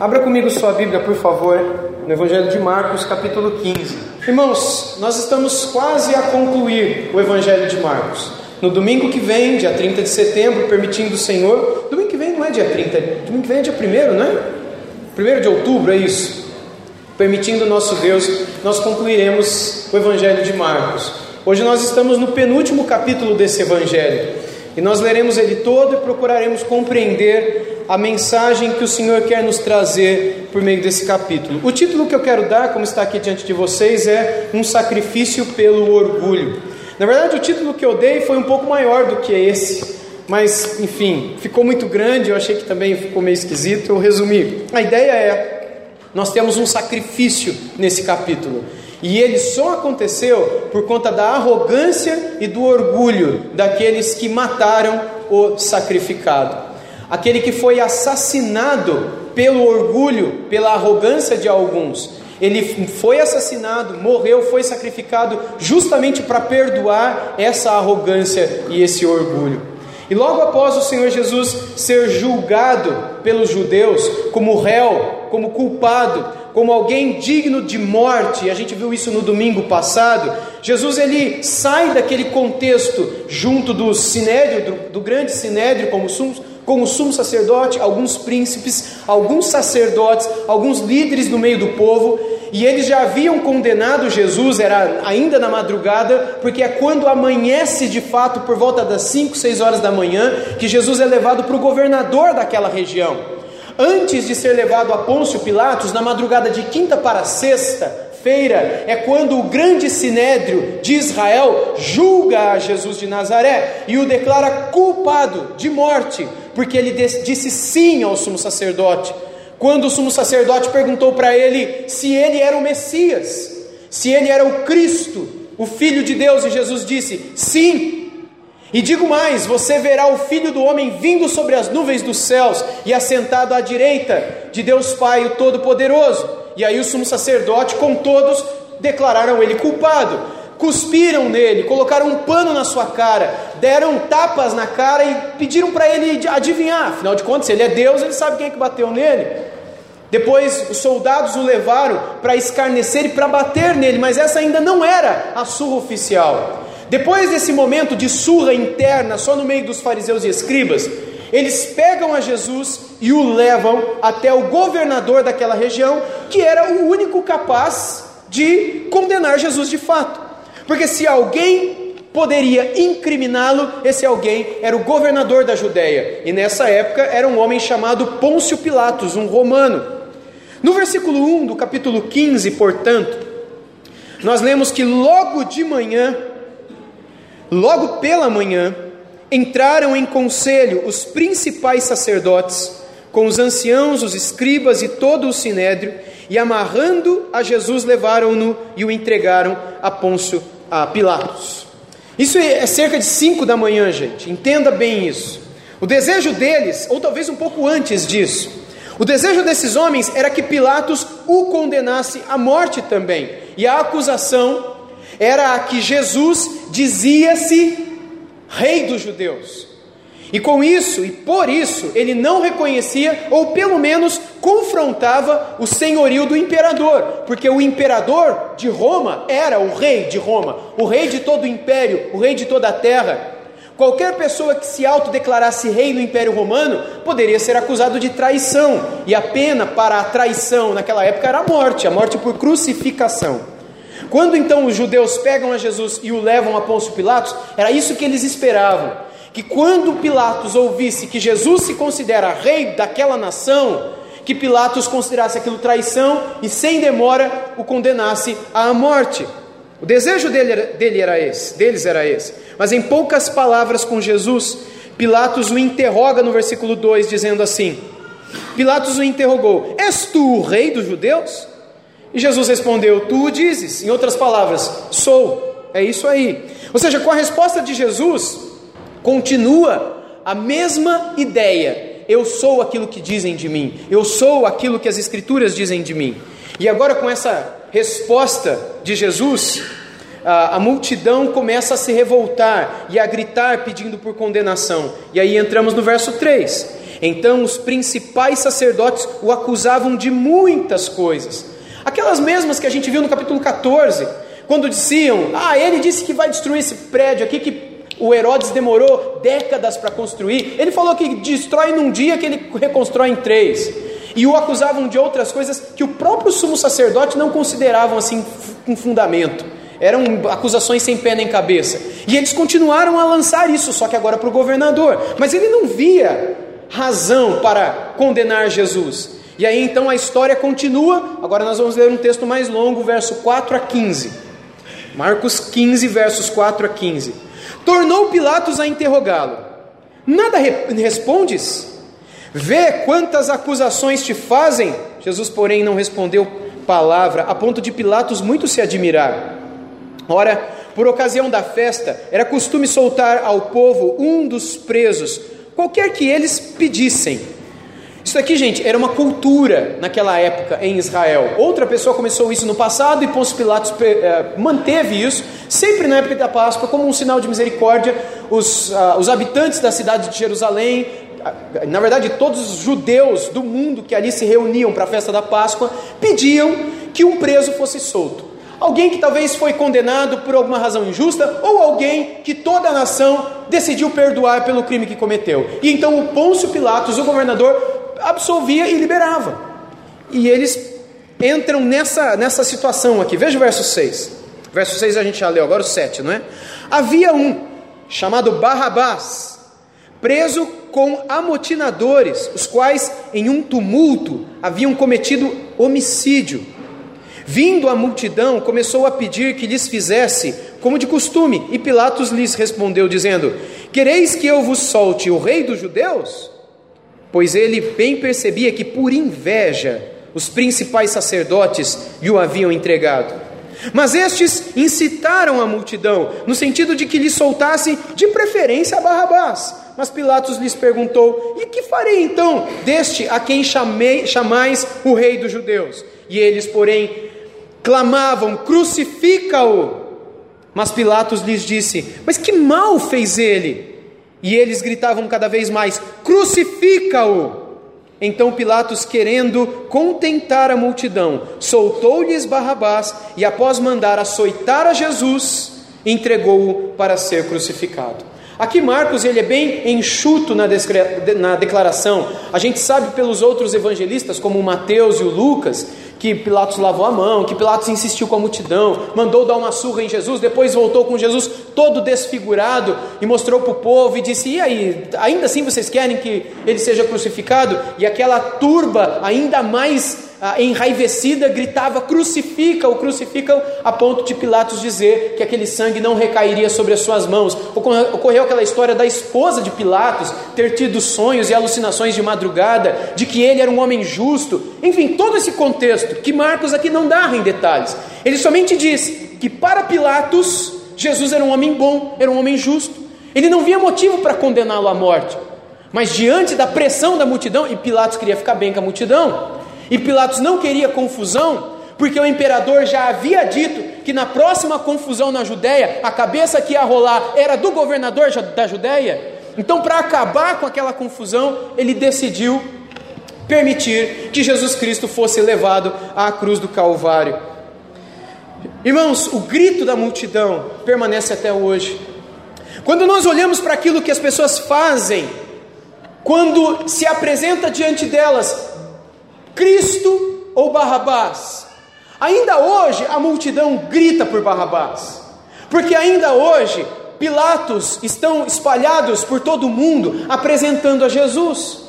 Abra comigo sua Bíblia, por favor, no Evangelho de Marcos, capítulo 15. Irmãos, nós estamos quase a concluir o Evangelho de Marcos. No domingo que vem, dia 30 de setembro, permitindo o Senhor. Domingo que vem não é dia 30, domingo que vem é dia 1, não é? 1 de outubro, é isso. Permitindo o nosso Deus, nós concluiremos o Evangelho de Marcos. Hoje nós estamos no penúltimo capítulo desse Evangelho. E nós leremos ele todo e procuraremos compreender a mensagem que o Senhor quer nos trazer por meio desse capítulo. O título que eu quero dar, como está aqui diante de vocês, é Um Sacrifício pelo Orgulho. Na verdade, o título que eu dei foi um pouco maior do que esse, mas enfim, ficou muito grande, eu achei que também ficou meio esquisito, eu resumi. A ideia é: nós temos um sacrifício nesse capítulo. E ele só aconteceu por conta da arrogância e do orgulho daqueles que mataram o sacrificado aquele que foi assassinado pelo orgulho, pela arrogância de alguns. Ele foi assassinado, morreu, foi sacrificado justamente para perdoar essa arrogância e esse orgulho. E logo após o Senhor Jesus ser julgado pelos judeus como réu, como culpado, como alguém digno de morte, a gente viu isso no domingo passado, Jesus ele sai daquele contexto junto do sinédrio, do, do grande sinédrio, como sumos, como sumo sacerdote, alguns príncipes, alguns sacerdotes, alguns líderes no meio do povo, e eles já haviam condenado Jesus, era ainda na madrugada, porque é quando amanhece de fato, por volta das 5, 6 horas da manhã, que Jesus é levado para o governador daquela região. Antes de ser levado a Pôncio Pilatos, na madrugada de quinta para sexta, feira é quando o grande sinédrio de Israel julga a Jesus de Nazaré e o declara culpado de morte, porque ele disse sim ao sumo sacerdote. Quando o sumo sacerdote perguntou para ele se ele era o Messias, se ele era o Cristo, o Filho de Deus, e Jesus disse: Sim. E digo mais: você verá o Filho do Homem vindo sobre as nuvens dos céus e assentado à direita de Deus Pai, o Todo-Poderoso. E aí o sumo sacerdote, com todos, declararam ele culpado. Cuspiram nele, colocaram um pano na sua cara, deram tapas na cara e pediram para ele adivinhar. Afinal de contas, se ele é Deus, ele sabe quem é que bateu nele. Depois os soldados o levaram para escarnecer e para bater nele, mas essa ainda não era a surra oficial. Depois desse momento de surra interna, só no meio dos fariseus e escribas, eles pegam a Jesus e o levam até o governador daquela região, que era o único capaz de condenar Jesus de fato. Porque se alguém poderia incriminá-lo, esse alguém era o governador da Judéia. E nessa época era um homem chamado Pôncio Pilatos, um romano. No versículo 1 do capítulo 15, portanto, nós lemos que logo de manhã, logo pela manhã, entraram em conselho os principais sacerdotes, com os anciãos, os escribas e todo o sinédrio, e amarrando a Jesus, levaram-no e o entregaram a Pôncio a Pilatos. Isso é cerca de 5 da manhã, gente, entenda bem isso. O desejo deles, ou talvez um pouco antes disso, o desejo desses homens era que Pilatos o condenasse à morte também, e a acusação era a que Jesus dizia-se rei dos judeus. E com isso, e por isso, ele não reconhecia, ou pelo menos confrontava, o senhorio do imperador, porque o imperador de Roma era o rei de Roma, o rei de todo o império, o rei de toda a terra. Qualquer pessoa que se autodeclarasse rei no Império Romano poderia ser acusado de traição, e a pena para a traição naquela época era a morte, a morte por crucificação. Quando então os judeus pegam a Jesus e o levam a Pôncio Pilatos, era isso que eles esperavam. Que quando Pilatos ouvisse que Jesus se considera rei daquela nação, que Pilatos considerasse aquilo traição e sem demora o condenasse à morte. O desejo dele era, dele era esse, deles era esse. Mas em poucas palavras com Jesus, Pilatos o interroga no versículo 2, dizendo assim: Pilatos o interrogou: És tu o rei dos judeus? E Jesus respondeu: Tu dizes. Em outras palavras, sou. É isso aí. Ou seja, com a resposta de Jesus, continua a mesma ideia. Eu sou aquilo que dizem de mim. Eu sou aquilo que as Escrituras dizem de mim. E agora, com essa resposta de Jesus, a, a, multidão começa a se revoltar e a gritar pedindo por condenação. E aí entramos no verso 3. Então os principais sacerdotes o acusavam de muitas coisas, aquelas mesmas que a gente viu no capítulo 14, quando diziam: Ah, ele disse que vai destruir esse prédio aqui que o Herodes demorou décadas para construir. Ele falou que destrói num dia que ele reconstrói em três. E o acusavam de outras coisas que o próprio sumo sacerdote não consideravam assim com fundamento. Eram acusações sem pé nem cabeça. E eles continuaram a lançar isso, só que agora para o governador. Mas ele não via razão para condenar Jesus. E aí então a história continua. Agora nós vamos ler um texto mais longo, verso 4 a 15. Marcos 15, versos 4 a 15. Tornou Pilatos a interrogá-lo: Nada re respondes? Vê quantas acusações te fazem. Jesus, porém, não respondeu palavra, a ponto de Pilatos muito se admirar. Ora, por ocasião da festa, era costume soltar ao povo um dos presos, qualquer que eles pedissem. Isso aqui, gente, era uma cultura naquela época em Israel. Outra pessoa começou isso no passado e Pôncio Pilatos eh, manteve isso, sempre na época da Páscoa, como um sinal de misericórdia. Os, uh, os habitantes da cidade de Jerusalém, na verdade, todos os judeus do mundo que ali se reuniam para a festa da Páscoa, pediam que um preso fosse solto. Alguém que talvez foi condenado por alguma razão injusta, ou alguém que toda a nação decidiu perdoar pelo crime que cometeu. E então o Pôncio Pilatos, o governador, absolvia e liberava. E eles entram nessa, nessa situação aqui. Veja o verso 6. Verso 6 a gente já leu, agora o 7, não é? Havia um chamado Barrabás, preso com amotinadores, os quais em um tumulto haviam cometido homicídio. Vindo a multidão, começou a pedir que lhes fizesse como de costume, e Pilatos lhes respondeu, dizendo: Quereis que eu vos solte o rei dos judeus? Pois ele bem percebia que por inveja os principais sacerdotes lhe o haviam entregado. Mas estes incitaram a multidão, no sentido de que lhe soltassem de preferência a Barrabás. Mas Pilatos lhes perguntou: E que farei então deste a quem chamei, chamais o rei dos judeus? E eles, porém, clamavam: Crucifica-o! Mas Pilatos lhes disse: Mas que mal fez ele? E eles gritavam cada vez mais: Crucifica-o! Então Pilatos, querendo contentar a multidão, soltou-lhes Barrabás e, após mandar açoitar a Jesus, entregou-o para ser crucificado. Aqui Marcos ele é bem enxuto na, na declaração. A gente sabe pelos outros evangelistas, como Mateus e o Lucas, que Pilatos lavou a mão, que Pilatos insistiu com a multidão, mandou dar uma surra em Jesus, depois voltou com Jesus todo desfigurado e mostrou para o povo e disse: E aí, ainda assim vocês querem que ele seja crucificado? E aquela turba ainda mais enraivecida, gritava: crucifica-o, crucifica-o, a ponto de Pilatos dizer que aquele sangue não recairia sobre as suas mãos. Ocorreu aquela história da esposa de Pilatos ter tido sonhos e alucinações de madrugada, de que ele era um homem justo. Enfim, todo esse contexto que Marcos aqui não narra em detalhes. Ele somente diz que para Pilatos, Jesus era um homem bom, era um homem justo. Ele não via motivo para condená-lo à morte. Mas diante da pressão da multidão, e Pilatos queria ficar bem com a multidão, e Pilatos não queria confusão, porque o imperador já havia dito que na próxima confusão na Judéia, a cabeça que ia rolar era do governador da Judéia. Então, para acabar com aquela confusão, ele decidiu permitir que Jesus Cristo fosse levado à cruz do Calvário. Irmãos, o grito da multidão permanece até hoje. Quando nós olhamos para aquilo que as pessoas fazem, quando se apresenta diante delas Cristo ou Barrabás? Ainda hoje a multidão grita por Barrabás, porque ainda hoje Pilatos estão espalhados por todo o mundo apresentando a Jesus.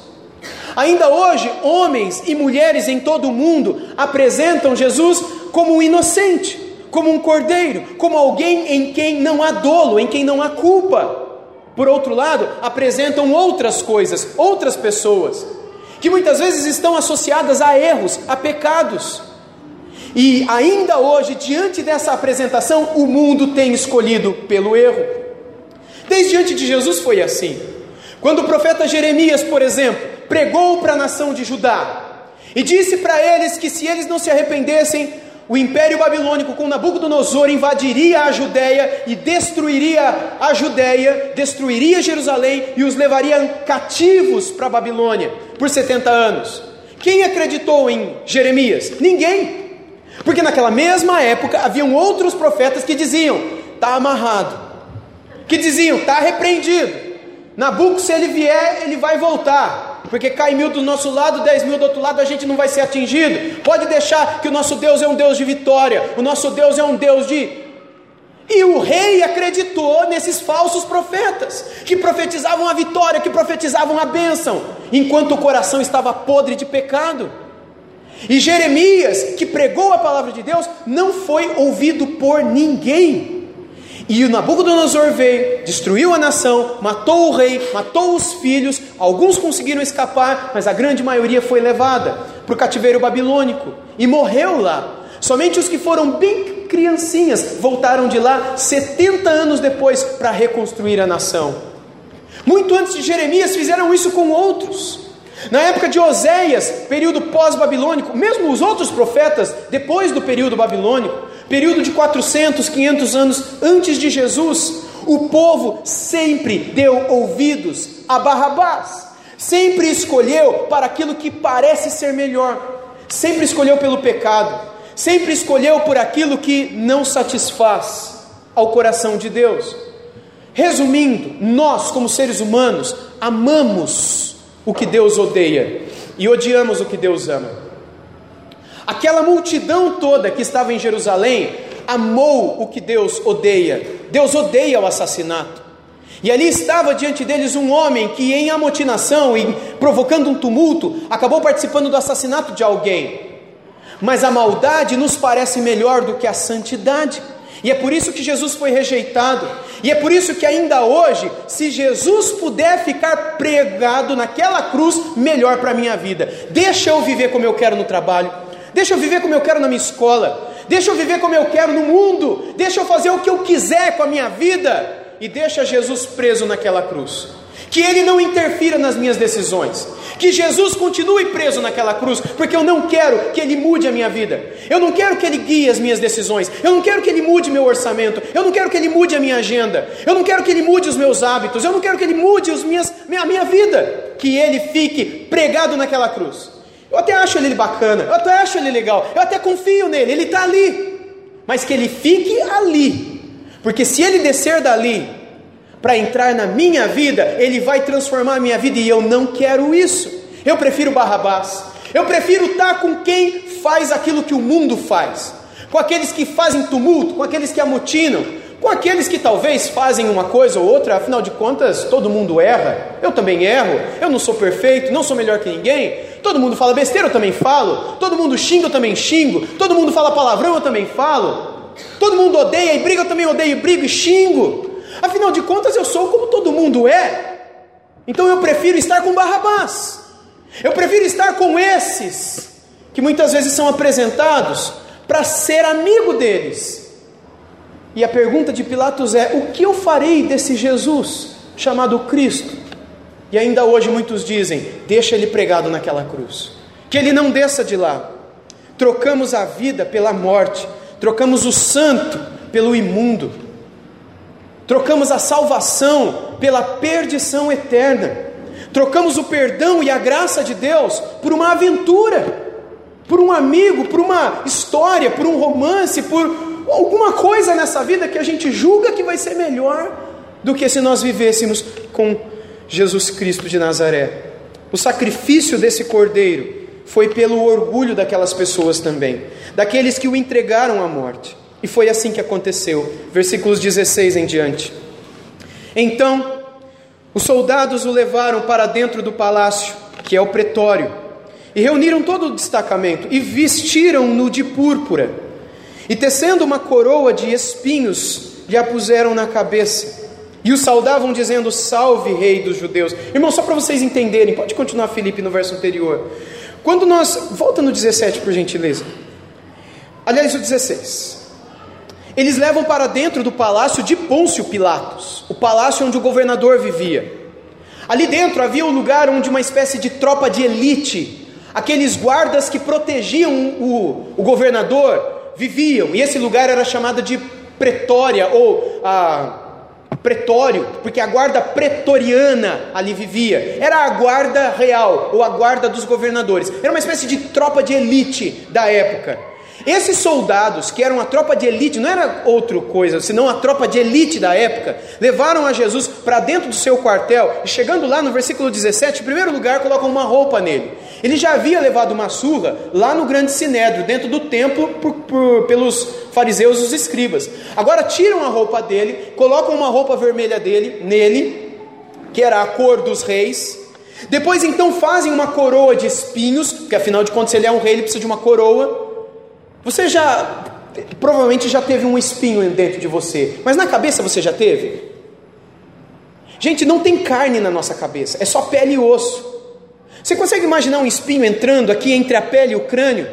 Ainda hoje, homens e mulheres em todo o mundo apresentam Jesus como um inocente, como um cordeiro, como alguém em quem não há dolo, em quem não há culpa. Por outro lado, apresentam outras coisas, outras pessoas, que muitas vezes estão associadas a erros, a pecados. E ainda hoje, diante dessa apresentação, o mundo tem escolhido pelo erro. Desde diante de Jesus foi assim. Quando o profeta Jeremias, por exemplo, pregou para a nação de Judá e disse para eles que se eles não se arrependessem, o império babilônico com Nabucodonosor invadiria a Judéia e destruiria a Judéia, destruiria Jerusalém e os levaria cativos para a Babilônia por 70 anos. Quem acreditou em Jeremias? Ninguém. Porque naquela mesma época haviam outros profetas que diziam: está amarrado, que diziam: está repreendido. Nabuco, se ele vier, ele vai voltar porque cai mil do nosso lado, dez mil do outro lado, a gente não vai ser atingido. Pode deixar que o nosso Deus é um Deus de vitória, o nosso Deus é um Deus de. E o rei acreditou nesses falsos profetas, que profetizavam a vitória, que profetizavam a bênção, enquanto o coração estava podre de pecado. E Jeremias, que pregou a palavra de Deus, não foi ouvido por ninguém. E o Nabucodonosor veio, destruiu a nação, matou o rei, matou os filhos, alguns conseguiram escapar, mas a grande maioria foi levada para o cativeiro babilônico e morreu lá. Somente os que foram bem criancinhas voltaram de lá 70 anos depois para reconstruir a nação. Muito antes de Jeremias fizeram isso com outros. Na época de Oséias, período pós-babilônico, mesmo os outros profetas, depois do período babilônico, período de 400, 500 anos antes de Jesus, o povo sempre deu ouvidos a Barrabás, sempre escolheu para aquilo que parece ser melhor, sempre escolheu pelo pecado, sempre escolheu por aquilo que não satisfaz ao coração de Deus. Resumindo, nós, como seres humanos, amamos o que Deus odeia e odiamos o que Deus ama. Aquela multidão toda que estava em Jerusalém amou o que Deus odeia. Deus odeia o assassinato. E ali estava diante deles um homem que, em amotinação e provocando um tumulto, acabou participando do assassinato de alguém. Mas a maldade nos parece melhor do que a santidade. E é por isso que Jesus foi rejeitado. E é por isso que ainda hoje, se Jesus puder ficar pregado naquela cruz, melhor para a minha vida. Deixa eu viver como eu quero no trabalho. Deixa eu viver como eu quero na minha escola. Deixa eu viver como eu quero no mundo. Deixa eu fazer o que eu quiser com a minha vida. E deixa Jesus preso naquela cruz que Ele não interfira nas minhas decisões, que Jesus continue preso naquela cruz, porque eu não quero que Ele mude a minha vida, eu não quero que Ele guie as minhas decisões, eu não quero que Ele mude meu orçamento, eu não quero que Ele mude a minha agenda, eu não quero que Ele mude os meus hábitos, eu não quero que Ele mude os minhas, a minha vida, que Ele fique pregado naquela cruz. Eu até acho Ele bacana, eu até acho Ele legal, eu até confio nele, Ele está ali, mas que Ele fique ali, porque se Ele descer dali, para entrar na minha vida, ele vai transformar a minha vida e eu não quero isso. Eu prefiro Barrabás. Eu prefiro estar com quem faz aquilo que o mundo faz, com aqueles que fazem tumulto, com aqueles que amotinam, com aqueles que talvez fazem uma coisa ou outra, afinal de contas, todo mundo erra. Eu também erro. Eu não sou perfeito, não sou melhor que ninguém. Todo mundo fala besteira, eu também falo. Todo mundo xinga, eu também xingo. Todo mundo fala palavrão, eu também falo. Todo mundo odeia e briga, eu também odeio e brigo e xingo. Afinal de contas, eu sou como todo mundo é. Então eu prefiro estar com Barrabás. Eu prefiro estar com esses que muitas vezes são apresentados para ser amigo deles. E a pergunta de Pilatos é: o que eu farei desse Jesus chamado Cristo? E ainda hoje muitos dizem: deixa ele pregado naquela cruz, que ele não desça de lá. Trocamos a vida pela morte, trocamos o santo pelo imundo. Trocamos a salvação pela perdição eterna. Trocamos o perdão e a graça de Deus por uma aventura, por um amigo, por uma história, por um romance, por alguma coisa nessa vida que a gente julga que vai ser melhor do que se nós vivêssemos com Jesus Cristo de Nazaré. O sacrifício desse cordeiro foi pelo orgulho daquelas pessoas também, daqueles que o entregaram à morte. E foi assim que aconteceu. Versículos 16 em diante. Então, os soldados o levaram para dentro do palácio, que é o pretório, e reuniram todo o destacamento e vestiram-no de púrpura. E tecendo uma coroa de espinhos, lhe a puseram na cabeça. E o saudavam dizendo: Salve, Rei dos Judeus. Irmão, só para vocês entenderem, pode continuar, Felipe, no verso anterior. Quando nós. Volta no 17, por gentileza. Aliás, o 16. Eles levam para dentro do palácio de Pôncio Pilatos, o palácio onde o governador vivia. Ali dentro havia um lugar onde uma espécie de tropa de elite, aqueles guardas que protegiam o, o governador, viviam, e esse lugar era chamado de Pretória ou a pretório, porque a guarda pretoriana ali vivia. Era a guarda real ou a guarda dos governadores. Era uma espécie de tropa de elite da época. Esses soldados, que eram a tropa de elite, não era outra coisa, senão a tropa de elite da época, levaram a Jesus para dentro do seu quartel e, chegando lá no versículo 17, em primeiro lugar, colocam uma roupa nele. Ele já havia levado uma surra lá no grande sinédrio, dentro do templo, por, por, pelos fariseus e os escribas. Agora tiram a roupa dele, colocam uma roupa vermelha dele, nele, que era a cor dos reis. Depois então fazem uma coroa de espinhos, porque afinal de contas ele é um rei, ele precisa de uma coroa. Você já, provavelmente já teve um espinho dentro de você, mas na cabeça você já teve? Gente, não tem carne na nossa cabeça, é só pele e osso. Você consegue imaginar um espinho entrando aqui entre a pele e o crânio?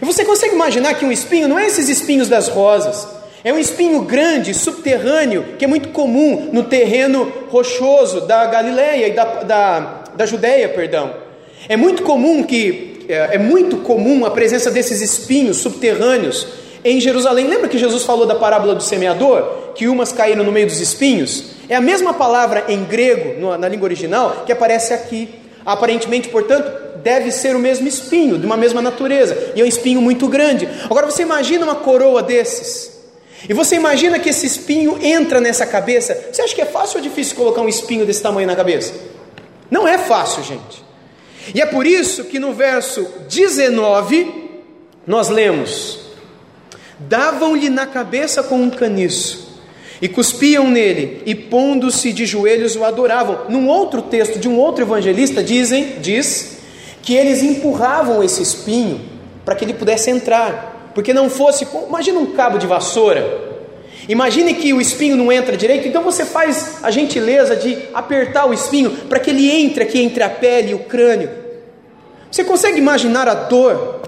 E você consegue imaginar que um espinho não é esses espinhos das rosas, é um espinho grande, subterrâneo, que é muito comum no terreno rochoso da Galileia e da, da, da Judéia, perdão. É muito comum que é, é muito comum a presença desses espinhos subterrâneos em Jerusalém. Lembra que Jesus falou da parábola do semeador? Que umas caíram no meio dos espinhos? É a mesma palavra em grego, na língua original, que aparece aqui. Aparentemente, portanto, deve ser o mesmo espinho, de uma mesma natureza, e é um espinho muito grande. Agora você imagina uma coroa desses, e você imagina que esse espinho entra nessa cabeça. Você acha que é fácil ou difícil colocar um espinho desse tamanho na cabeça? Não é fácil, gente. E é por isso que no verso 19 nós lemos: Davam-lhe na cabeça com um caniço, e cuspiam nele, e pondo-se de joelhos o adoravam. Num outro texto de um outro evangelista dizem, diz que eles empurravam esse espinho para que ele pudesse entrar, porque não fosse, imagina um cabo de vassoura. Imagine que o espinho não entra direito, então você faz a gentileza de apertar o espinho para que ele entre aqui entre a pele e o crânio. Você consegue imaginar a dor?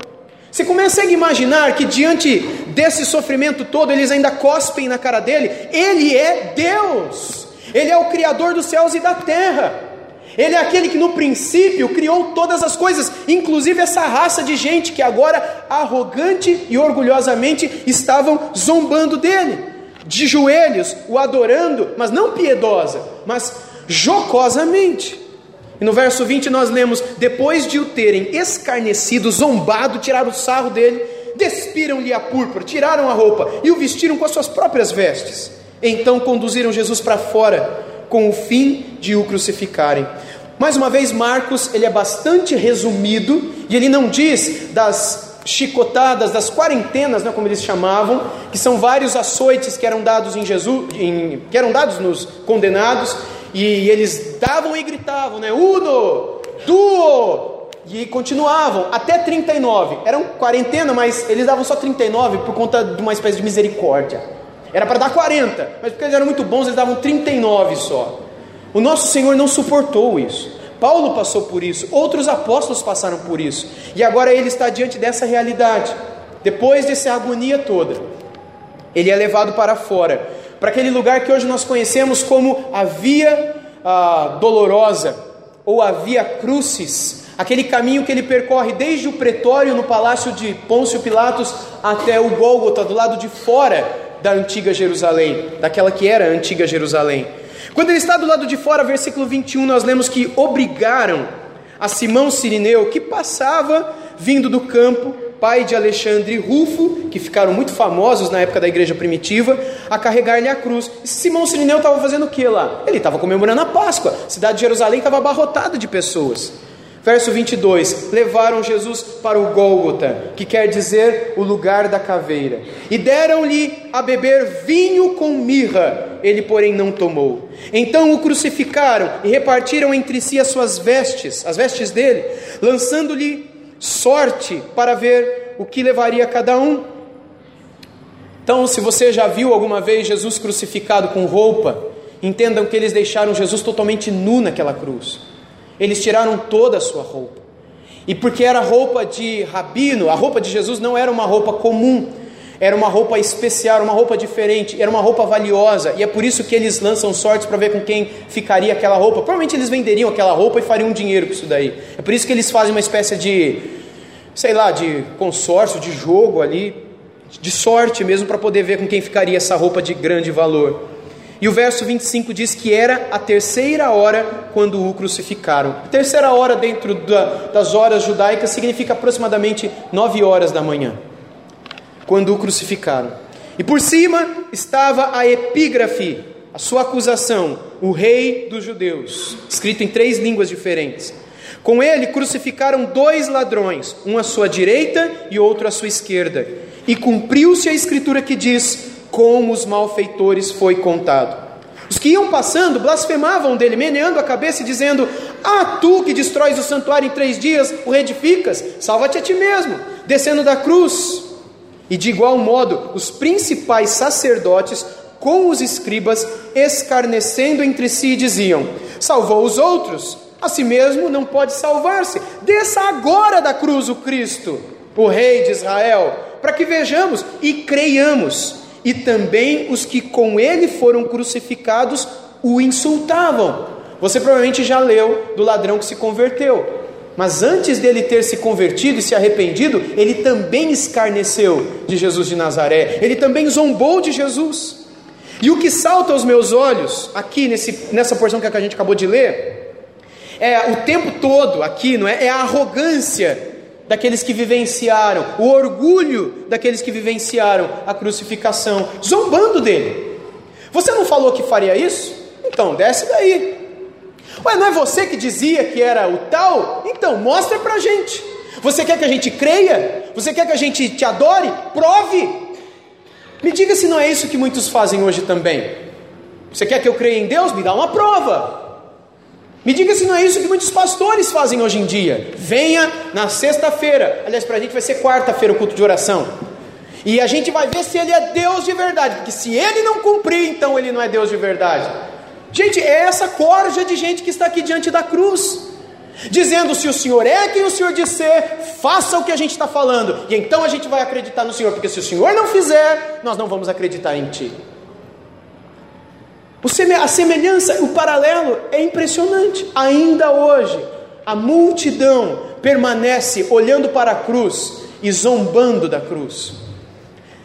Você consegue imaginar que diante desse sofrimento todo eles ainda cospem na cara dele? Ele é Deus, ele é o Criador dos céus e da terra. Ele é aquele que no princípio criou todas as coisas, inclusive essa raça de gente que agora arrogante e orgulhosamente estavam zombando dele de joelhos, o adorando, mas não piedosa, mas jocosamente. E no verso 20 nós lemos: Depois de o terem escarnecido, zombado, tiraram o sarro dele, despiram-lhe a púrpura, tiraram a roupa e o vestiram com as suas próprias vestes. Então conduziram Jesus para fora, com o fim de o crucificarem. Mais uma vez, Marcos ele é bastante resumido e ele não diz das chicotadas, das quarentenas, né, como eles chamavam, que são vários açoites que eram dados em Jesus, em, que eram dados nos condenados, e eles davam e gritavam, né, uno, duo, e continuavam até 39. Eram quarentena, mas eles davam só 39 por conta de uma espécie de misericórdia. Era para dar 40, mas porque eles eram muito bons, eles davam 39 só. O nosso Senhor não suportou isso. Paulo passou por isso, outros apóstolos passaram por isso, e agora ele está diante dessa realidade. Depois dessa agonia toda, ele é levado para fora, para aquele lugar que hoje nós conhecemos como a Via ah, Dolorosa ou a Via Crucis, aquele caminho que ele percorre desde o pretório no palácio de Pôncio Pilatos até o Gólgota, do lado de fora da antiga Jerusalém, daquela que era a antiga Jerusalém. Quando ele está do lado de fora, versículo 21, nós lemos que obrigaram a Simão Sirineu, que passava vindo do campo, pai de Alexandre e Rufo, que ficaram muito famosos na época da igreja primitiva, a carregar-lhe a cruz. E Simão Sirineu estava fazendo o que lá? Ele estava comemorando a Páscoa. A cidade de Jerusalém estava abarrotada de pessoas. Verso 22: Levaram Jesus para o Gólgota, que quer dizer o lugar da caveira, e deram-lhe a beber vinho com mirra, ele, porém, não tomou. Então o crucificaram e repartiram entre si as suas vestes, as vestes dele, lançando-lhe sorte para ver o que levaria cada um. Então, se você já viu alguma vez Jesus crucificado com roupa, entendam que eles deixaram Jesus totalmente nu naquela cruz. Eles tiraram toda a sua roupa. E porque era roupa de rabino, a roupa de Jesus não era uma roupa comum, era uma roupa especial, uma roupa diferente, era uma roupa valiosa, e é por isso que eles lançam sortes para ver com quem ficaria aquela roupa. Provavelmente eles venderiam aquela roupa e fariam dinheiro com isso daí. É por isso que eles fazem uma espécie de, sei lá, de consórcio, de jogo ali. de sorte mesmo para poder ver com quem ficaria essa roupa de grande valor. E o verso 25 diz que era a terceira hora quando o crucificaram. A terceira hora dentro da, das horas judaicas significa aproximadamente nove horas da manhã, quando o crucificaram. E por cima estava a epígrafe, a sua acusação, o rei dos judeus, escrito em três línguas diferentes. Com ele crucificaram dois ladrões, um à sua direita e outro à sua esquerda. E cumpriu-se a escritura que diz: como os malfeitores foi contado. Os que iam passando blasfemavam dele, meneando a cabeça e dizendo: Ah, tu que destróis o santuário em três dias, o reedificas, salva-te a ti mesmo, descendo da cruz. E de igual modo, os principais sacerdotes com os escribas, escarnecendo entre si, diziam: Salvou os outros, a si mesmo não pode salvar-se. Desça agora da cruz o Cristo, o Rei de Israel, para que vejamos e creiamos e também os que com ele foram crucificados o insultavam. Você provavelmente já leu do ladrão que se converteu. Mas antes dele ter se convertido e se arrependido, ele também escarneceu de Jesus de Nazaré, ele também zombou de Jesus. E o que salta aos meus olhos, aqui nesse, nessa porção que a gente acabou de ler, é o tempo todo aqui, não é? É a arrogância daqueles que vivenciaram, o orgulho daqueles que vivenciaram a crucificação, zombando dele. Você não falou que faria isso? Então desce daí. Ué, não é você que dizia que era o tal? Então mostra pra gente. Você quer que a gente creia? Você quer que a gente te adore? Prove. Me diga se não é isso que muitos fazem hoje também. Você quer que eu creia em Deus? Me dá uma prova. Me diga se não é isso que muitos pastores fazem hoje em dia. Venha na sexta-feira. Aliás, para a gente vai ser quarta-feira o culto de oração. E a gente vai ver se ele é Deus de verdade. Porque se ele não cumprir, então ele não é Deus de verdade. Gente, é essa corja de gente que está aqui diante da cruz. Dizendo: se o Senhor é quem o Senhor disser, faça o que a gente está falando. E então a gente vai acreditar no Senhor. Porque se o Senhor não fizer, nós não vamos acreditar em Ti. A semelhança, o paralelo é impressionante. Ainda hoje, a multidão permanece olhando para a cruz e zombando da cruz,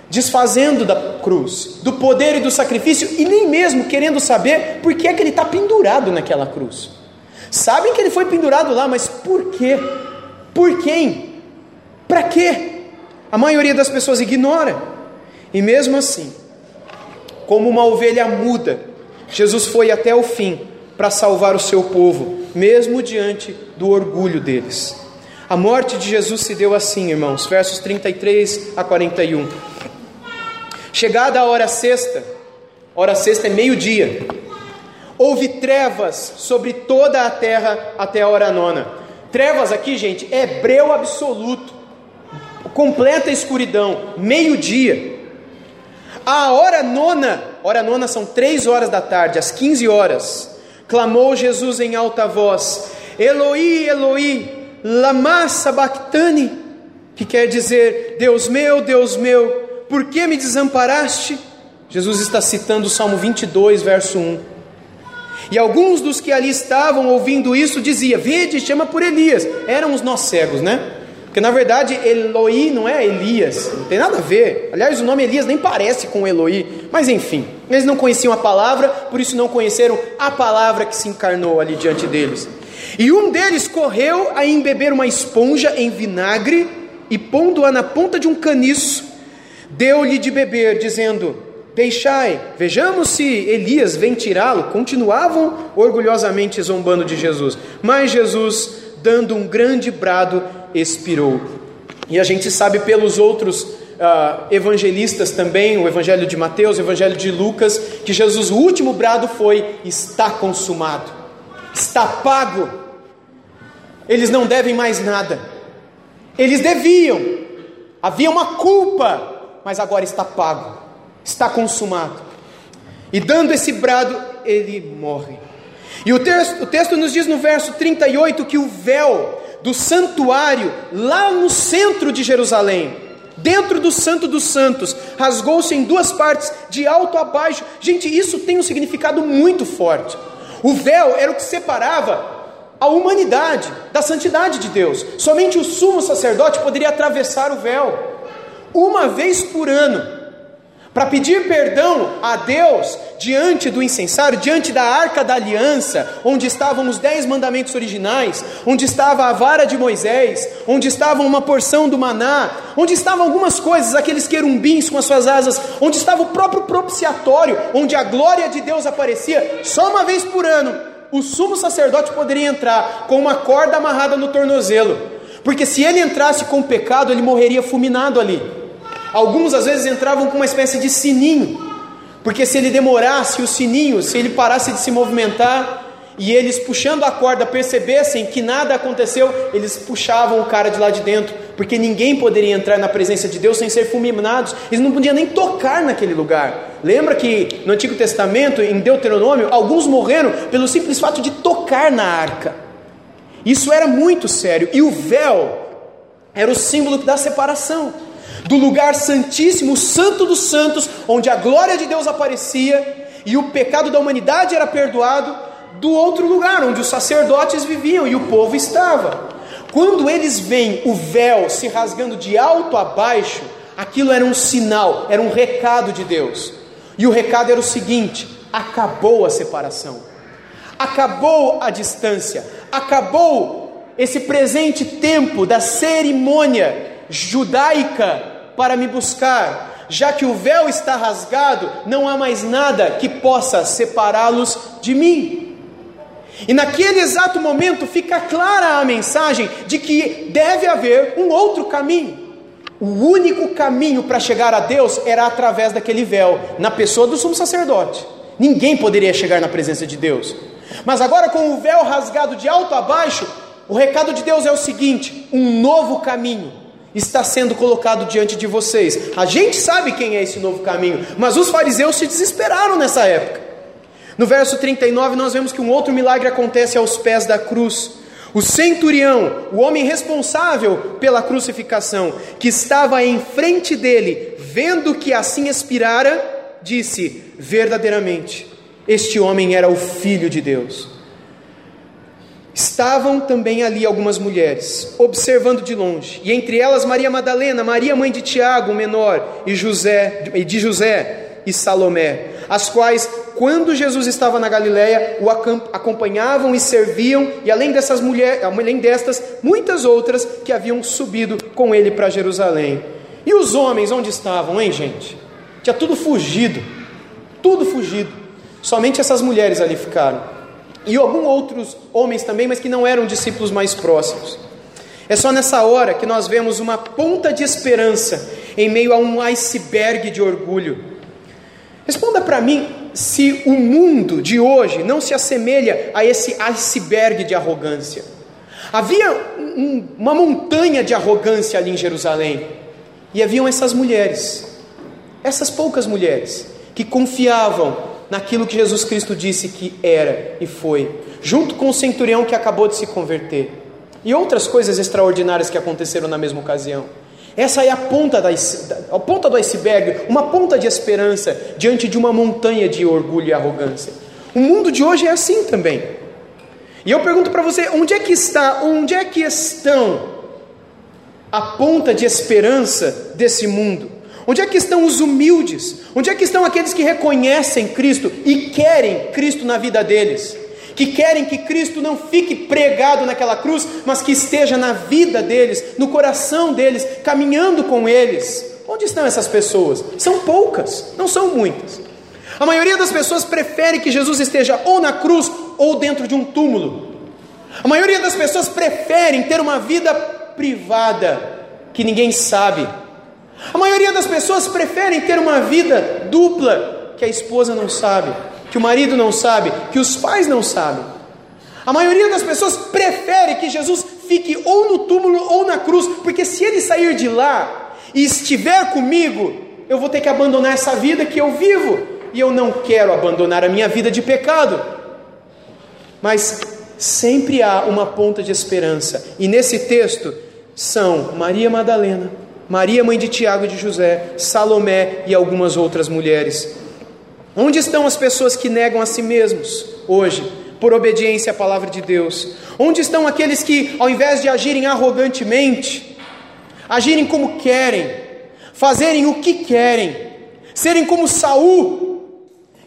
desfazendo da cruz, do poder e do sacrifício, e nem mesmo querendo saber por que é que ele está pendurado naquela cruz. Sabem que ele foi pendurado lá, mas por quê? Por quem? Para quê? A maioria das pessoas ignora. E mesmo assim, como uma ovelha muda, Jesus foi até o fim para salvar o seu povo, mesmo diante do orgulho deles. A morte de Jesus se deu assim, irmãos, versos 33 a 41. Chegada a hora sexta, hora sexta é meio-dia, houve trevas sobre toda a terra até a hora nona. Trevas aqui, gente, é breu absoluto, completa escuridão, meio-dia. A hora nona, hora nona são três horas da tarde, às 15 horas, clamou Jesus em alta voz: Eloi, Eloi, lama sabachthani, que quer dizer: Deus meu, Deus meu, por que me desamparaste? Jesus está citando o Salmo 22, verso 1. E alguns dos que ali estavam ouvindo isso dizia: Vede, chama por Elias. Eram os nós cegos, né? Porque na verdade Eloi não é Elias, não tem nada a ver. Aliás, o nome Elias nem parece com Eloi, mas enfim, eles não conheciam a palavra, por isso não conheceram a palavra que se encarnou ali diante deles. E um deles correu a embeber uma esponja em vinagre e pondo-a na ponta de um caniço, deu-lhe de beber, dizendo: Deixai, vejamos se Elias vem tirá-lo. Continuavam orgulhosamente zombando de Jesus, mas Jesus, dando um grande brado, expirou. E a gente sabe pelos outros uh, evangelistas também, o Evangelho de Mateus, o Evangelho de Lucas, que Jesus, o último brado foi: está consumado, está pago. Eles não devem mais nada. Eles deviam, havia uma culpa, mas agora está pago, está consumado. E dando esse brado, ele morre. E o texto, o texto nos diz no verso 38 que o véu do santuário, lá no centro de Jerusalém, dentro do Santo dos Santos, rasgou-se em duas partes, de alto a baixo. Gente, isso tem um significado muito forte. O véu era o que separava a humanidade da santidade de Deus. Somente o sumo sacerdote poderia atravessar o véu. uma vez por ano para pedir perdão a Deus diante do incensário, diante da arca da aliança, onde estavam os dez mandamentos originais, onde estava a vara de Moisés, onde estava uma porção do maná, onde estavam algumas coisas, aqueles querumbins com as suas asas, onde estava o próprio propiciatório, onde a glória de Deus aparecia, só uma vez por ano, o sumo sacerdote poderia entrar com uma corda amarrada no tornozelo, porque se ele entrasse com pecado, ele morreria fulminado ali. Alguns às vezes entravam com uma espécie de sininho, porque se ele demorasse o sininho, se ele parasse de se movimentar e eles puxando a corda percebessem que nada aconteceu, eles puxavam o cara de lá de dentro, porque ninguém poderia entrar na presença de Deus sem ser fulminados, eles não podiam nem tocar naquele lugar. Lembra que no Antigo Testamento, em Deuteronômio, alguns morreram pelo simples fato de tocar na arca. Isso era muito sério, e o véu era o símbolo da separação do lugar santíssimo, o santo dos santos, onde a glória de Deus aparecia e o pecado da humanidade era perdoado, do outro lugar, onde os sacerdotes viviam e o povo estava. Quando eles veem o véu se rasgando de alto a baixo, aquilo era um sinal, era um recado de Deus. E o recado era o seguinte: acabou a separação, acabou a distância, acabou esse presente tempo da cerimônia judaica para me buscar, já que o véu está rasgado, não há mais nada que possa separá-los de mim. E naquele exato momento fica clara a mensagem de que deve haver um outro caminho. O único caminho para chegar a Deus era através daquele véu, na pessoa do sumo sacerdote. Ninguém poderia chegar na presença de Deus. Mas agora, com o véu rasgado de alto a baixo, o recado de Deus é o seguinte: um novo caminho está sendo colocado diante de vocês. A gente sabe quem é esse novo caminho, mas os fariseus se desesperaram nessa época. No verso 39, nós vemos que um outro milagre acontece aos pés da cruz. O centurião, o homem responsável pela crucificação, que estava em frente dele, vendo que assim expirara, disse: Verdadeiramente, este homem era o filho de Deus. Estavam também ali algumas mulheres, observando de longe, e entre elas Maria Madalena, Maria mãe de Tiago, o menor, e José, de José e Salomé, as quais, quando Jesus estava na Galiléia, o acompanhavam e serviam, e além dessas mulheres, além destas, muitas outras que haviam subido com ele para Jerusalém. E os homens onde estavam, hein, gente? Tinha tudo fugido, tudo fugido. Somente essas mulheres ali ficaram e alguns outros homens também, mas que não eram discípulos mais próximos. É só nessa hora que nós vemos uma ponta de esperança em meio a um iceberg de orgulho. Responda para mim se o mundo de hoje não se assemelha a esse iceberg de arrogância. Havia um, uma montanha de arrogância ali em Jerusalém, e haviam essas mulheres, essas poucas mulheres, que confiavam naquilo que Jesus Cristo disse que era e foi, junto com o centurião que acabou de se converter, e outras coisas extraordinárias que aconteceram na mesma ocasião. Essa é a ponta, da, a ponta do iceberg, uma ponta de esperança diante de uma montanha de orgulho e arrogância. O mundo de hoje é assim também. E eu pergunto para você, onde é que está, onde é que estão a ponta de esperança desse mundo? Onde é que estão os humildes? Onde é que estão aqueles que reconhecem Cristo e querem Cristo na vida deles? Que querem que Cristo não fique pregado naquela cruz, mas que esteja na vida deles, no coração deles, caminhando com eles. Onde estão essas pessoas? São poucas, não são muitas. A maioria das pessoas prefere que Jesus esteja ou na cruz ou dentro de um túmulo. A maioria das pessoas preferem ter uma vida privada que ninguém sabe, a maioria das pessoas preferem ter uma vida dupla que a esposa não sabe, que o marido não sabe, que os pais não sabem. A maioria das pessoas prefere que Jesus fique ou no túmulo ou na cruz, porque se ele sair de lá e estiver comigo, eu vou ter que abandonar essa vida que eu vivo, e eu não quero abandonar a minha vida de pecado. Mas sempre há uma ponta de esperança, e nesse texto são Maria Madalena, Maria, mãe de Tiago e de José, Salomé e algumas outras mulheres. Onde estão as pessoas que negam a si mesmos hoje, por obediência à palavra de Deus? Onde estão aqueles que, ao invés de agirem arrogantemente, agirem como querem, fazerem o que querem, serem como Saul,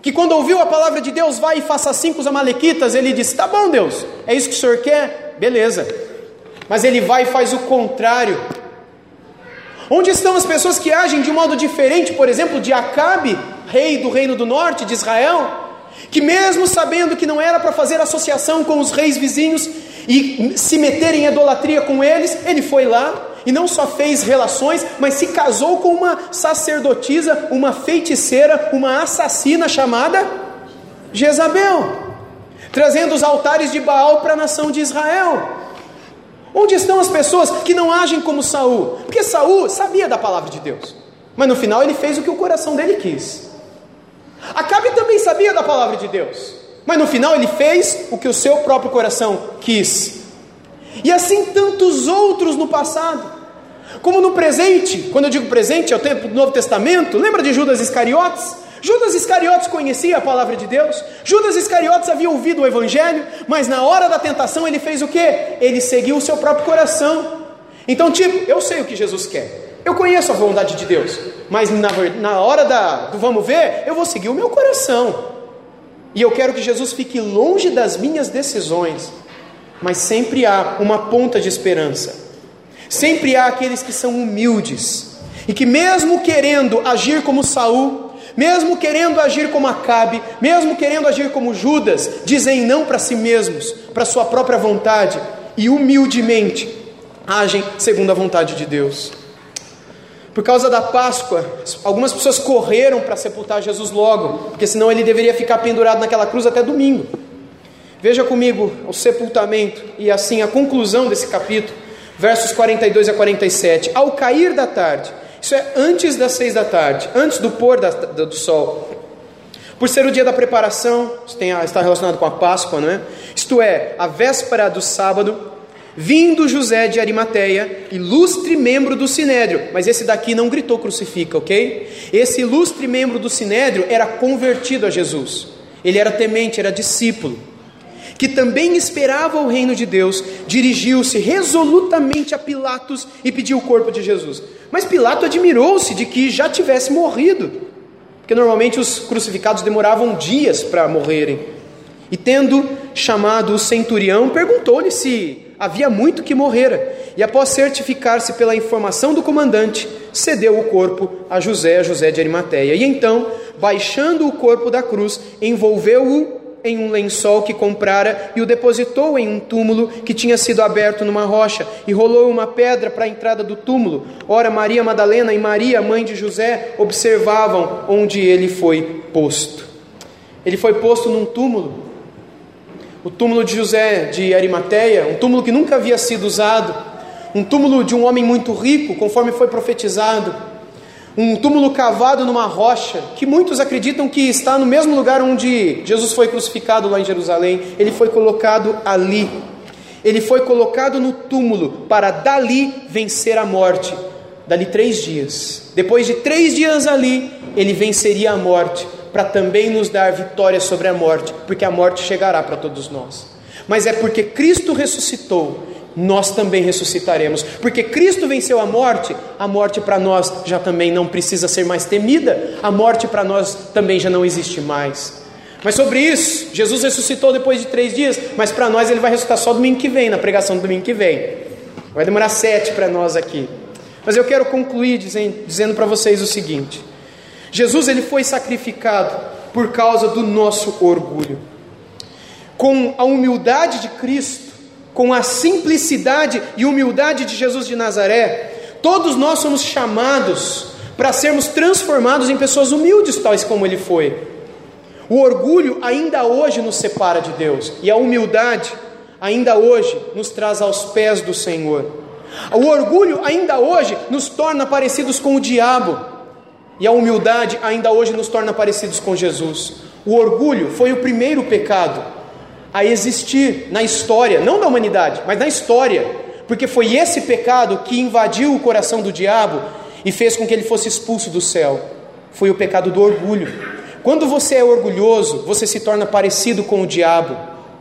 que quando ouviu a palavra de Deus, vai e faça assim com os amalequitas, ele disse: Tá bom, Deus, é isso que o senhor quer? Beleza. Mas ele vai e faz o contrário. Onde estão as pessoas que agem de um modo diferente, por exemplo, de Acabe, rei do reino do norte de Israel, que mesmo sabendo que não era para fazer associação com os reis vizinhos e se meter em idolatria com eles, ele foi lá e não só fez relações, mas se casou com uma sacerdotisa, uma feiticeira, uma assassina chamada Jezabel, trazendo os altares de Baal para a nação de Israel. Onde estão as pessoas que não agem como Saul? Porque Saul sabia da palavra de Deus, mas no final ele fez o que o coração dele quis. Acabe também sabia da palavra de Deus, mas no final ele fez o que o seu próprio coração quis. E assim tantos outros no passado. Como no presente, quando eu digo presente, é o tempo do Novo Testamento, lembra de Judas Iscariotes? Judas Iscariotes conhecia a palavra de Deus, Judas Iscariotes havia ouvido o Evangelho, mas na hora da tentação ele fez o que? Ele seguiu o seu próprio coração. Então, tipo, eu sei o que Jesus quer, eu conheço a vontade de Deus, mas na, na hora da, do vamos ver, eu vou seguir o meu coração. E eu quero que Jesus fique longe das minhas decisões, mas sempre há uma ponta de esperança. Sempre há aqueles que são humildes e que mesmo querendo agir como Saul, mesmo querendo agir como Acabe, mesmo querendo agir como Judas, dizem não para si mesmos, para sua própria vontade e humildemente agem segundo a vontade de Deus. Por causa da Páscoa, algumas pessoas correram para sepultar Jesus logo, porque senão ele deveria ficar pendurado naquela cruz até domingo. Veja comigo o sepultamento e assim a conclusão desse capítulo, versos 42 a 47. Ao cair da tarde, isso é antes das seis da tarde, antes do pôr da, do sol. Por ser o dia da preparação, tem, está relacionado com a Páscoa, não é? Isto é, a véspera do sábado, Vindo José de Arimateia, ilustre membro do sinédrio, mas esse daqui não gritou crucifica, ok? Esse ilustre membro do sinédrio era convertido a Jesus, ele era temente, era discípulo, que também esperava o reino de Deus, dirigiu-se resolutamente a Pilatos e pediu o corpo de Jesus. Mas Pilato admirou-se de que já tivesse morrido, porque normalmente os crucificados demoravam dias para morrerem. E tendo chamado o centurião, perguntou-lhe se havia muito que morrera, e após certificar-se pela informação do comandante, cedeu o corpo a José, José de Arimateia. E então, baixando o corpo da cruz, envolveu-o em um lençol que comprara e o depositou em um túmulo que tinha sido aberto numa rocha, e rolou uma pedra para a entrada do túmulo. Ora, Maria Madalena e Maria, mãe de José, observavam onde ele foi posto. Ele foi posto num túmulo o túmulo de José de Arimateia, um túmulo que nunca havia sido usado, um túmulo de um homem muito rico, conforme foi profetizado, um túmulo cavado numa rocha, que muitos acreditam que está no mesmo lugar onde Jesus foi crucificado lá em Jerusalém, ele foi colocado ali. Ele foi colocado no túmulo para dali vencer a morte. Dali três dias. Depois de três dias ali, ele venceria a morte para também nos dar vitória sobre a morte, porque a morte chegará para todos nós. Mas é porque Cristo ressuscitou, nós também ressuscitaremos. Porque Cristo venceu a morte, a morte para nós já também não precisa ser mais temida, a morte para nós também já não existe mais. Mas sobre isso, Jesus ressuscitou depois de três dias, mas para nós ele vai ressuscitar só domingo que vem, na pregação do domingo que vem. Vai demorar sete para nós aqui. Mas eu quero concluir dizendo, dizendo para vocês o seguinte: Jesus ele foi sacrificado por causa do nosso orgulho. Com a humildade de Cristo, com a simplicidade e humildade de Jesus de Nazaré, todos nós somos chamados para sermos transformados em pessoas humildes, tais como ele foi. O orgulho ainda hoje nos separa de Deus, e a humildade ainda hoje nos traz aos pés do Senhor. O orgulho ainda hoje nos torna parecidos com o diabo, e a humildade ainda hoje nos torna parecidos com Jesus. O orgulho foi o primeiro pecado a existir na história, não da humanidade, mas na história, porque foi esse pecado que invadiu o coração do diabo e fez com que ele fosse expulso do céu. Foi o pecado do orgulho. Quando você é orgulhoso, você se torna parecido com o diabo.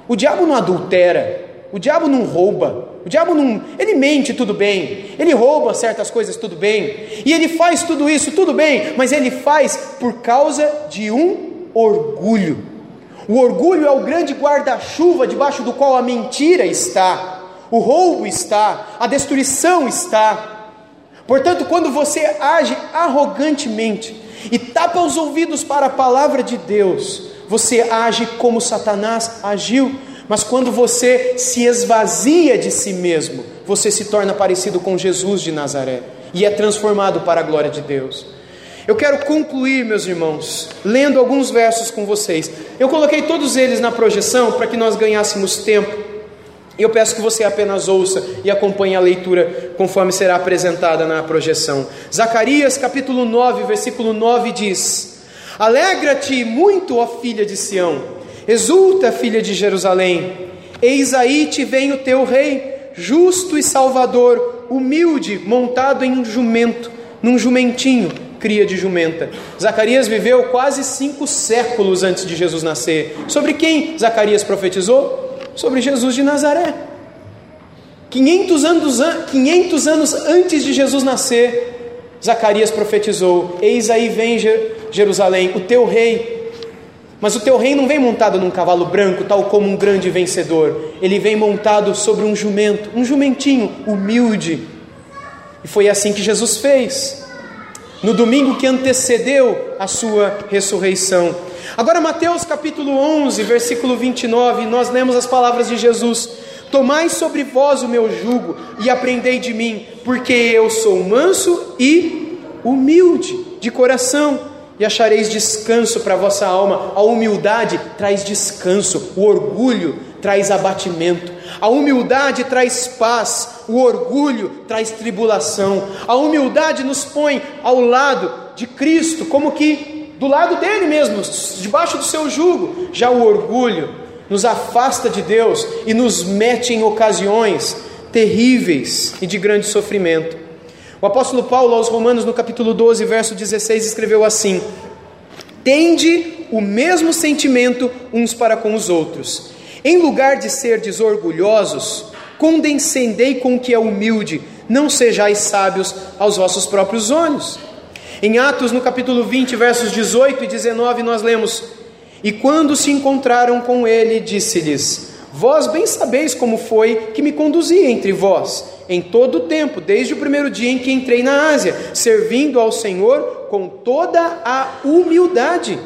O diabo não adultera, o diabo não rouba, O diabo não, ele mente tudo bem, ele rouba certas coisas tudo bem, e ele faz tudo isso tudo bem, mas ele faz por causa de um orgulho. O orgulho é o grande guarda-chuva debaixo do qual a mentira está, o roubo está, a destruição está. Portanto, quando você age arrogantemente e tapa os ouvidos para a palavra de Deus, você age como Satanás agiu. Mas quando você se esvazia de si mesmo, você se torna parecido com Jesus de Nazaré e é transformado para a glória de Deus. Eu quero concluir, meus irmãos, lendo alguns versos com vocês. Eu coloquei todos eles na projeção para que nós ganhássemos tempo. E eu peço que você apenas ouça e acompanhe a leitura conforme será apresentada na projeção. Zacarias capítulo 9, versículo 9 diz: Alegra-te muito, ó filha de Sião, exulta, filha de Jerusalém. Eis aí te vem o teu rei, justo e salvador, humilde, montado em um jumento, num jumentinho cria de jumenta. Zacarias viveu quase cinco séculos antes de Jesus nascer. Sobre quem Zacarias profetizou? Sobre Jesus de Nazaré. 500 anos, 500 anos antes de Jesus nascer, Zacarias profetizou: Eis aí vem Jerusalém, o teu rei. Mas o teu rei não vem montado num cavalo branco, tal como um grande vencedor. Ele vem montado sobre um jumento, um jumentinho humilde. E foi assim que Jesus fez no domingo que antecedeu a sua ressurreição. Agora, Mateus capítulo 11, versículo 29, nós lemos as palavras de Jesus: Tomai sobre vós o meu jugo e aprendei de mim, porque eu sou manso e humilde de coração, e achareis descanso para a vossa alma. A humildade traz descanso, o orgulho traz abatimento. A humildade traz paz, o orgulho traz tribulação. A humildade nos põe ao lado de Cristo, como que do lado dele mesmo, debaixo do seu jugo. Já o orgulho nos afasta de Deus e nos mete em ocasiões terríveis e de grande sofrimento. O apóstolo Paulo, aos Romanos, no capítulo 12, verso 16, escreveu assim: Tende o mesmo sentimento uns para com os outros em lugar de ser desorgulhosos, condescendei com o que é humilde, não sejais sábios aos vossos próprios olhos. Em Atos, no capítulo 20, versos 18 e 19, nós lemos: E quando se encontraram com ele, disse-lhes: Vós bem sabeis como foi que me conduzi entre vós, em todo o tempo, desde o primeiro dia em que entrei na Ásia, servindo ao Senhor com toda a humildade,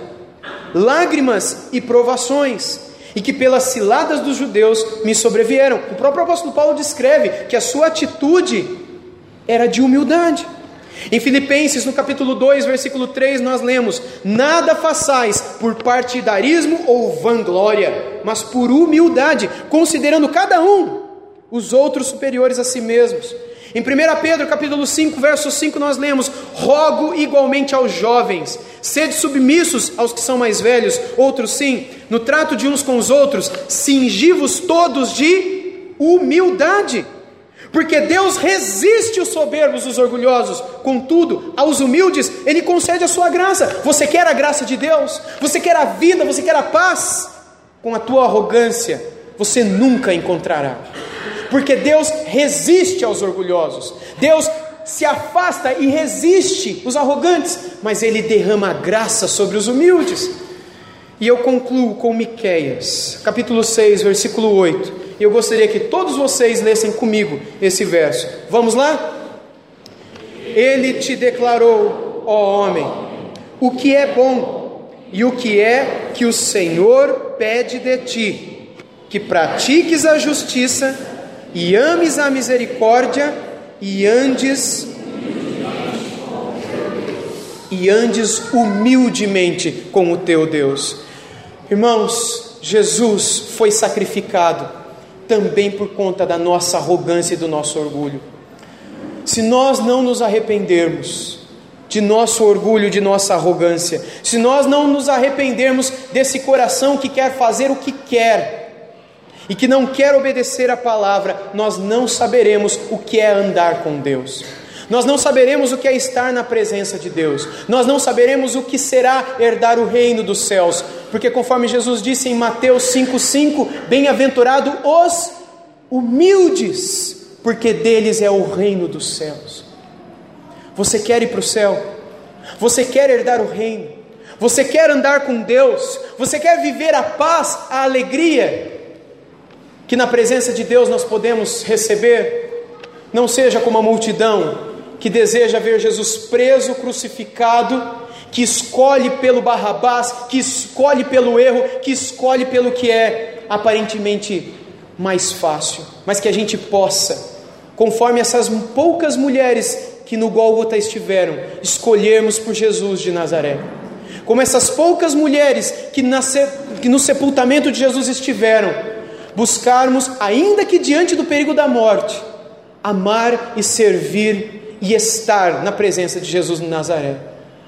lágrimas e provações e que pelas ciladas dos judeus me sobrevieram. O próprio apóstolo Paulo descreve que a sua atitude era de humildade. Em Filipenses, no capítulo 2, versículo 3, nós lemos: Nada façais por partidarismo ou vanglória, mas por humildade, considerando cada um os outros superiores a si mesmos em 1 Pedro capítulo 5, verso 5, nós lemos: Rogo igualmente aos jovens, sede submissos aos que são mais velhos, outros sim, no trato de uns com os outros, cingivos todos de humildade. Porque Deus resiste os soberbos, os orgulhosos, contudo, aos humildes, Ele concede a sua graça. Você quer a graça de Deus? Você quer a vida? Você quer a paz? Com a tua arrogância, você nunca encontrará porque Deus resiste aos orgulhosos, Deus se afasta e resiste os arrogantes, mas Ele derrama graça sobre os humildes. E eu concluo com Miqueias, capítulo 6, versículo 8. E eu gostaria que todos vocês lessem comigo esse verso. Vamos lá? Ele te declarou, ó homem, o que é bom e o que é que o Senhor pede de ti, que pratiques a justiça e ames a misericórdia e andes e andes humildemente com o teu Deus. Irmãos, Jesus foi sacrificado também por conta da nossa arrogância e do nosso orgulho. Se nós não nos arrependermos de nosso orgulho, de nossa arrogância, se nós não nos arrependermos desse coração que quer fazer o que quer, e que não quer obedecer a palavra, nós não saberemos o que é andar com Deus. Nós não saberemos o que é estar na presença de Deus. Nós não saberemos o que será herdar o reino dos céus, porque conforme Jesus disse em Mateus 5:5, bem-aventurado os humildes, porque deles é o reino dos céus. Você quer ir para o céu? Você quer herdar o reino? Você quer andar com Deus? Você quer viver a paz, a alegria que na presença de Deus nós podemos receber? Não seja como a multidão que deseja ver Jesus preso, crucificado, que escolhe pelo Barrabás, que escolhe pelo erro, que escolhe pelo que é aparentemente mais fácil, mas que a gente possa, conforme essas poucas mulheres que no Gólgota estiveram, escolhermos por Jesus de Nazaré. Como essas poucas mulheres que, que no sepultamento de Jesus estiveram, buscarmos, ainda que diante do perigo da morte, amar e servir e estar na presença de Jesus de Nazaré.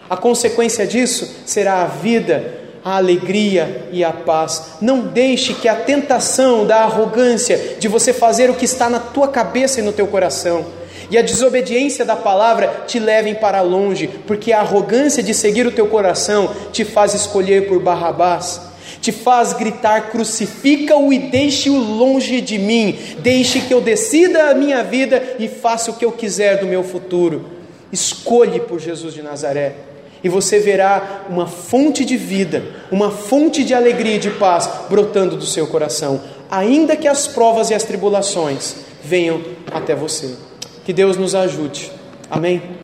A consequência disso será a vida a alegria e a paz. Não deixe que a tentação da arrogância de você fazer o que está na tua cabeça e no teu coração e a desobediência da palavra te levem para longe, porque a arrogância de seguir o teu coração te faz escolher por Barrabás, te faz gritar: crucifica-o e deixe-o longe de mim, deixe que eu decida a minha vida e faça o que eu quiser do meu futuro. Escolhe por Jesus de Nazaré e você verá uma fonte de vida, uma fonte de alegria e de paz brotando do seu coração, ainda que as provas e as tribulações venham até você. Que Deus nos ajude. Amém?